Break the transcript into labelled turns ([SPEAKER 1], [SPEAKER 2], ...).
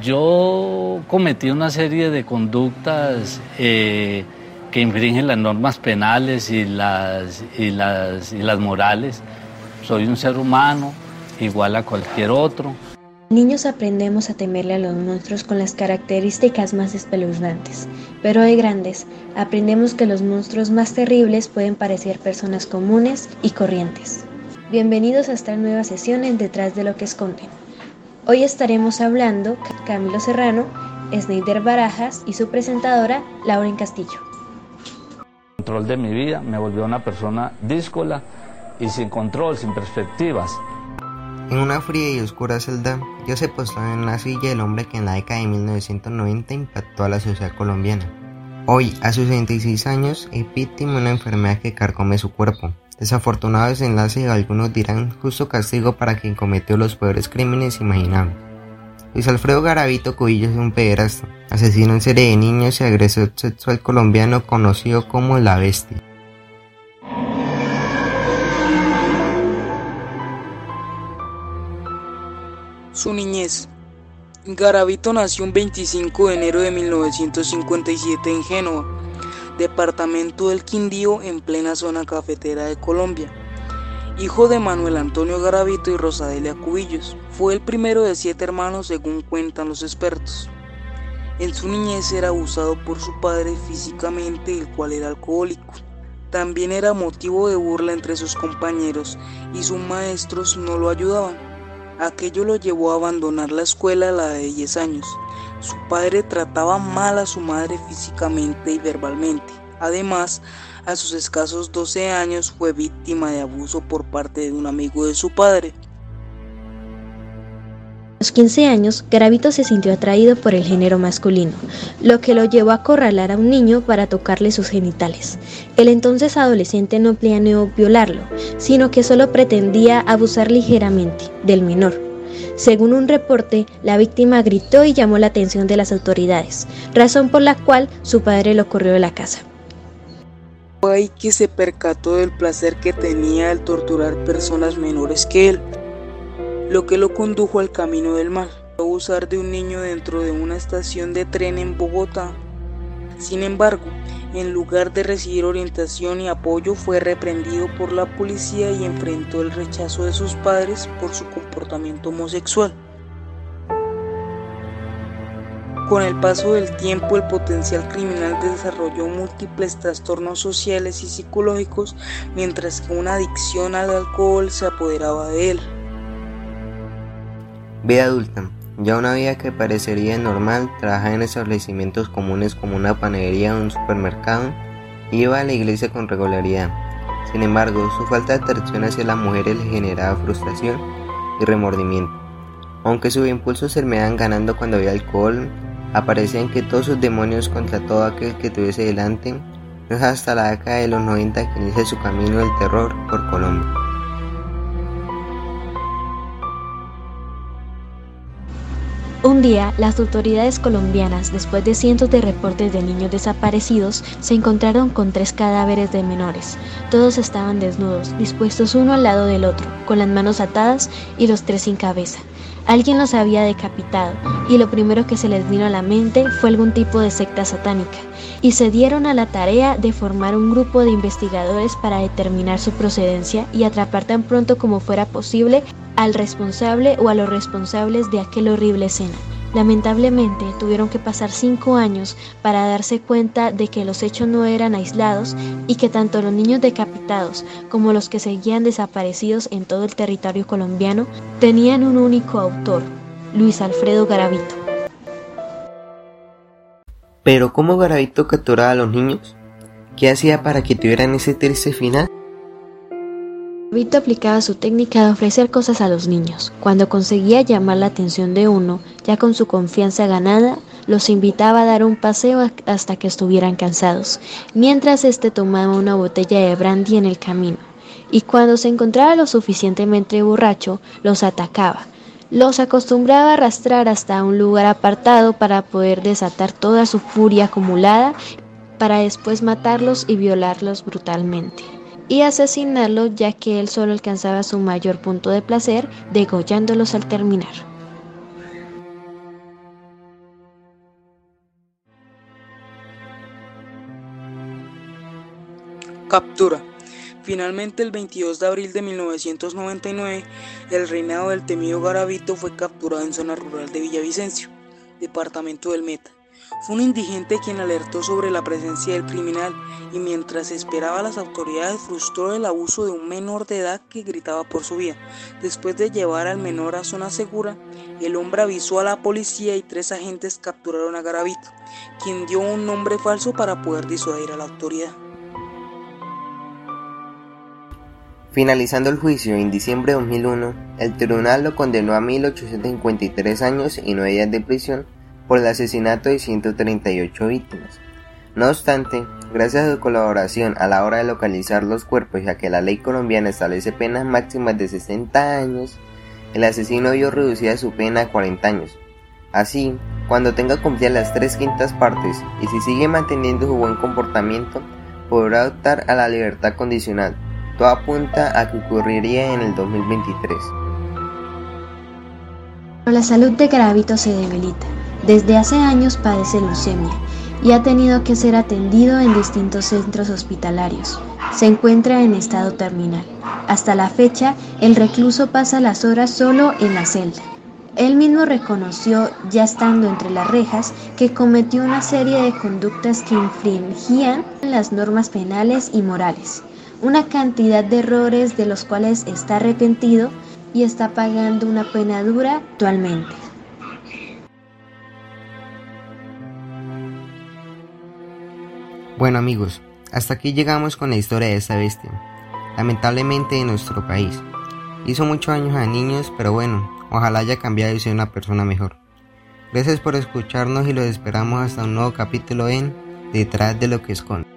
[SPEAKER 1] Yo cometí una serie de conductas eh, que infringen las normas penales y las, y, las, y las morales. Soy un ser humano igual a cualquier otro.
[SPEAKER 2] Niños aprendemos a temerle a los monstruos con las características más espeluznantes, pero de grandes aprendemos que los monstruos más terribles pueden parecer personas comunes y corrientes. Bienvenidos a esta nueva sesión en Detrás de lo que esconden. Hoy estaremos hablando Camilo Serrano, Sneider Barajas y su presentadora Lauren Castillo.
[SPEAKER 1] control de mi vida me volvió una persona díscola y sin control, sin perspectivas.
[SPEAKER 3] En una fría y oscura celda, yo se postó en la silla del hombre que en la década de 1990 impactó a la sociedad colombiana. Hoy, a sus 66 años, es víctima de una enfermedad que carcome su cuerpo. Desafortunado desenlace, algunos dirán justo castigo para quien cometió los peores crímenes imaginables. Luis Alfredo Garavito Cubillo es un pederasta, asesino en serie de niños y agresor sexual colombiano conocido como La Bestia.
[SPEAKER 4] Su niñez. Garavito nació un 25 de enero de 1957 en Génova, departamento del Quindío en plena zona cafetera de Colombia. Hijo de Manuel Antonio Garavito y Rosadelia Cubillos, fue el primero de siete hermanos según cuentan los expertos. En su niñez era abusado por su padre físicamente, el cual era alcohólico. También era motivo de burla entre sus compañeros y sus maestros no lo ayudaban. Aquello lo llevó a abandonar la escuela a la de 10 años. Su padre trataba mal a su madre físicamente y verbalmente. Además, a sus escasos 12 años fue víctima de abuso por parte de un amigo de su padre.
[SPEAKER 2] Los 15 años, Garavito se sintió atraído por el género masculino, lo que lo llevó a acorralar a un niño para tocarle sus genitales. El entonces adolescente no planeó violarlo, sino que solo pretendía abusar ligeramente del menor. Según un reporte, la víctima gritó y llamó la atención de las autoridades, razón por la cual su padre lo corrió de la casa.
[SPEAKER 4] Fue que se percató del placer que tenía al torturar personas menores que él lo que lo condujo al camino del mal, abusar de un niño dentro de una estación de tren en Bogotá. Sin embargo, en lugar de recibir orientación y apoyo, fue reprendido por la policía y enfrentó el rechazo de sus padres por su comportamiento homosexual. Con el paso del tiempo, el potencial criminal desarrolló múltiples trastornos sociales y psicológicos, mientras que una adicción al alcohol se apoderaba de él.
[SPEAKER 3] Vida adulta. Ya una vida que parecería normal, trabajaba en establecimientos comunes como una panadería o un supermercado, iba a la iglesia con regularidad. Sin embargo, su falta de atracción hacia las mujeres le generaba frustración y remordimiento. Aunque sus impulsos se me ganando cuando había alcohol, aparecían que todos sus demonios contra todo aquel que tuviese delante, no es hasta la década de los 90 que inicia su camino del terror por Colombia.
[SPEAKER 2] Un día, las autoridades colombianas, después de cientos de reportes de niños desaparecidos, se encontraron con tres cadáveres de menores. Todos estaban desnudos, dispuestos uno al lado del otro, con las manos atadas y los tres sin cabeza. Alguien los había decapitado y lo primero que se les vino a la mente fue algún tipo de secta satánica y se dieron a la tarea de formar un grupo de investigadores para determinar su procedencia y atrapar tan pronto como fuera posible al responsable o a los responsables de aquel horrible escena. Lamentablemente tuvieron que pasar cinco años para darse cuenta de que los hechos no eran aislados y que tanto los niños decapitados como los que seguían desaparecidos en todo el territorio colombiano tenían un único autor, Luis Alfredo Garavito.
[SPEAKER 3] Pero ¿cómo Garavito capturaba a los niños? ¿Qué hacía para que tuvieran ese triste final?
[SPEAKER 2] Vito aplicaba su técnica de ofrecer cosas a los niños. Cuando conseguía llamar la atención de uno, ya con su confianza ganada, los invitaba a dar un paseo hasta que estuvieran cansados, mientras éste tomaba una botella de brandy en el camino. Y cuando se encontraba lo suficientemente borracho, los atacaba. Los acostumbraba a arrastrar hasta un lugar apartado para poder desatar toda su furia acumulada para después matarlos y violarlos brutalmente y asesinarlo ya que él solo alcanzaba su mayor punto de placer degollándolos al terminar.
[SPEAKER 4] Captura. Finalmente, el 22 de abril de 1999, el reinado del temido Garavito fue capturado en zona rural de Villavicencio, departamento del Meta. Fue un indigente quien alertó sobre la presencia del criminal y mientras esperaba a las autoridades frustró el abuso de un menor de edad que gritaba por su vida. Después de llevar al menor a zona segura, el hombre avisó a la policía y tres agentes capturaron a Garavito, quien dio un nombre falso para poder disuadir a la autoridad.
[SPEAKER 3] Finalizando el juicio en diciembre de 2001, el tribunal lo condenó a 1.853 años y 9 días de prisión por el asesinato de 138 víctimas. No obstante, gracias a su colaboración a la hora de localizar los cuerpos ya que la ley colombiana establece penas máximas de 60 años, el asesino vio reducida su pena a 40 años. Así, cuando tenga cumplidas las tres quintas partes y si sigue manteniendo su buen comportamiento, podrá optar a la libertad condicional, todo apunta a que ocurriría en el 2023.
[SPEAKER 2] La salud de Gravito se debilita. Desde hace años padece leucemia y ha tenido que ser atendido en distintos centros hospitalarios. Se encuentra en estado terminal. Hasta la fecha, el recluso pasa las horas solo en la celda. Él mismo reconoció, ya estando entre las rejas, que cometió una serie de conductas que infringían las normas penales y morales una cantidad de errores de los cuales está arrepentido y está pagando una pena dura actualmente.
[SPEAKER 3] Bueno amigos, hasta aquí llegamos con la historia de esta bestia, lamentablemente en nuestro país. Hizo muchos años a niños, pero bueno, ojalá haya cambiado y sea una persona mejor. Gracias por escucharnos y los esperamos hasta un nuevo capítulo en Detrás de lo que esconde.